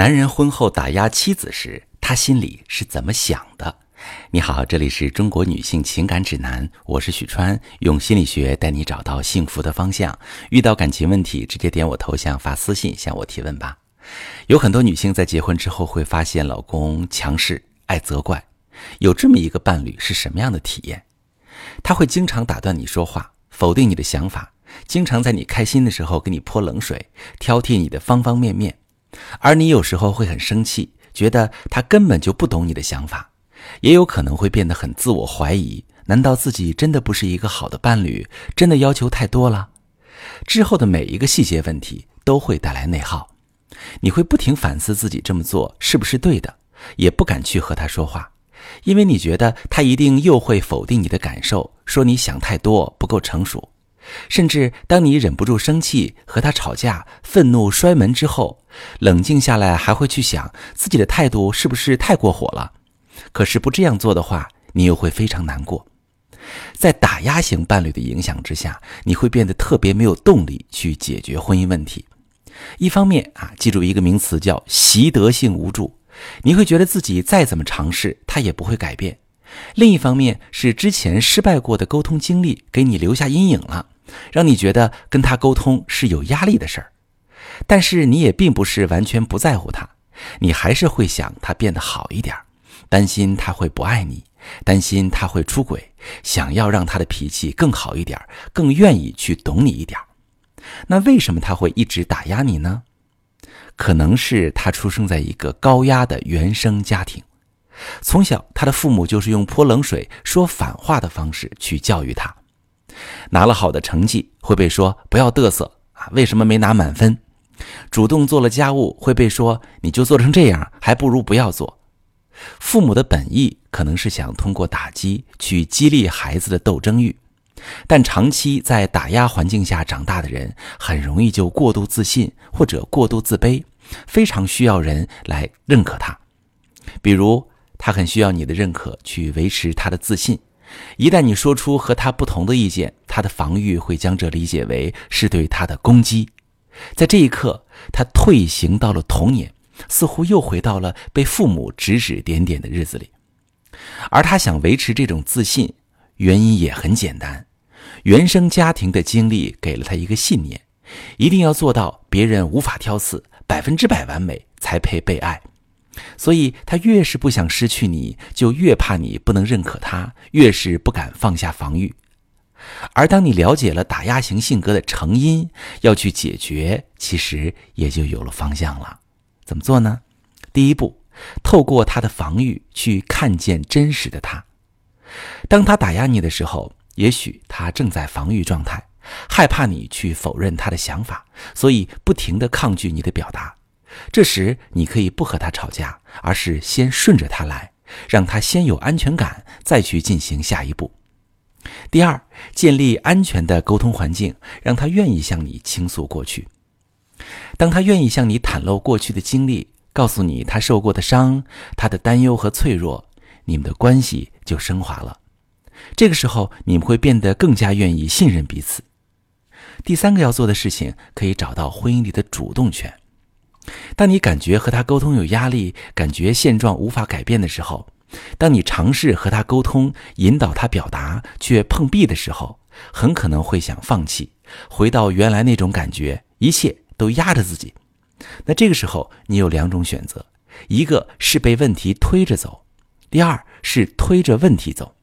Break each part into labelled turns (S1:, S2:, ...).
S1: 男人婚后打压妻子时，他心里是怎么想的？你好，这里是中国女性情感指南，我是许川，用心理学带你找到幸福的方向。遇到感情问题，直接点我头像发私信向我提问吧。有很多女性在结婚之后会发现老公强势、爱责怪，有这么一个伴侣是什么样的体验？他会经常打断你说话，否定你的想法，经常在你开心的时候给你泼冷水，挑剔你的方方面面。而你有时候会很生气，觉得他根本就不懂你的想法，也有可能会变得很自我怀疑。难道自己真的不是一个好的伴侣？真的要求太多了？之后的每一个细节问题都会带来内耗，你会不停反思自己这么做是不是对的，也不敢去和他说话，因为你觉得他一定又会否定你的感受，说你想太多，不够成熟。甚至当你忍不住生气和他吵架，愤怒摔门之后，冷静下来还会去想自己的态度是不是太过火了。可是不这样做的话，你又会非常难过。在打压型伴侣的影响之下，你会变得特别没有动力去解决婚姻问题。一方面啊，记住一个名词叫习得性无助，你会觉得自己再怎么尝试，他也不会改变。另一方面是之前失败过的沟通经历给你留下阴影了。让你觉得跟他沟通是有压力的事儿，但是你也并不是完全不在乎他，你还是会想他变得好一点，担心他会不爱你，担心他会出轨，想要让他的脾气更好一点，更愿意去懂你一点。那为什么他会一直打压你呢？可能是他出生在一个高压的原生家庭，从小他的父母就是用泼冷水、说反话的方式去教育他。拿了好的成绩会被说不要嘚瑟啊，为什么没拿满分？主动做了家务会被说你就做成这样，还不如不要做。父母的本意可能是想通过打击去激励孩子的斗争欲，但长期在打压环境下长大的人，很容易就过度自信或者过度自卑，非常需要人来认可他。比如他很需要你的认可去维持他的自信。一旦你说出和他不同的意见，他的防御会将这理解为是对他的攻击。在这一刻，他退行到了童年，似乎又回到了被父母指指点点的日子里。而他想维持这种自信，原因也很简单：原生家庭的经历给了他一个信念，一定要做到别人无法挑刺，百分之百完美才配被爱。所以，他越是不想失去你，就越怕你不能认可他，越是不敢放下防御。而当你了解了打压型性格的成因，要去解决，其实也就有了方向了。怎么做呢？第一步，透过他的防御去看见真实的他。当他打压你的时候，也许他正在防御状态，害怕你去否认他的想法，所以不停地抗拒你的表达。这时，你可以不和他吵架，而是先顺着他来，让他先有安全感，再去进行下一步。第二，建立安全的沟通环境，让他愿意向你倾诉过去。当他愿意向你袒露过去的经历，告诉你他受过的伤、他的担忧和脆弱，你们的关系就升华了。这个时候，你们会变得更加愿意信任彼此。第三个要做的事情，可以找到婚姻里的主动权。当你感觉和他沟通有压力，感觉现状无法改变的时候，当你尝试和他沟通，引导他表达，却碰壁的时候，很可能会想放弃，回到原来那种感觉，一切都压着自己。那这个时候，你有两种选择：一个是被问题推着走，第二是推着问题走。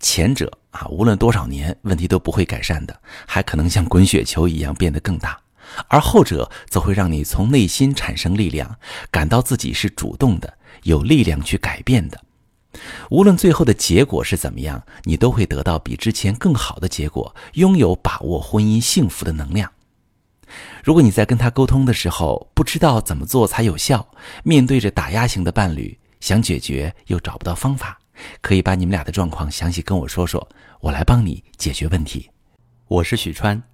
S1: 前者啊，无论多少年，问题都不会改善的，还可能像滚雪球一样变得更大。而后者则会让你从内心产生力量，感到自己是主动的，有力量去改变的。无论最后的结果是怎么样，你都会得到比之前更好的结果，拥有把握婚姻幸福的能量。如果你在跟他沟通的时候不知道怎么做才有效，面对着打压型的伴侣，想解决又找不到方法，可以把你们俩的状况详细跟我说说，我来帮你解决问题。我是许川。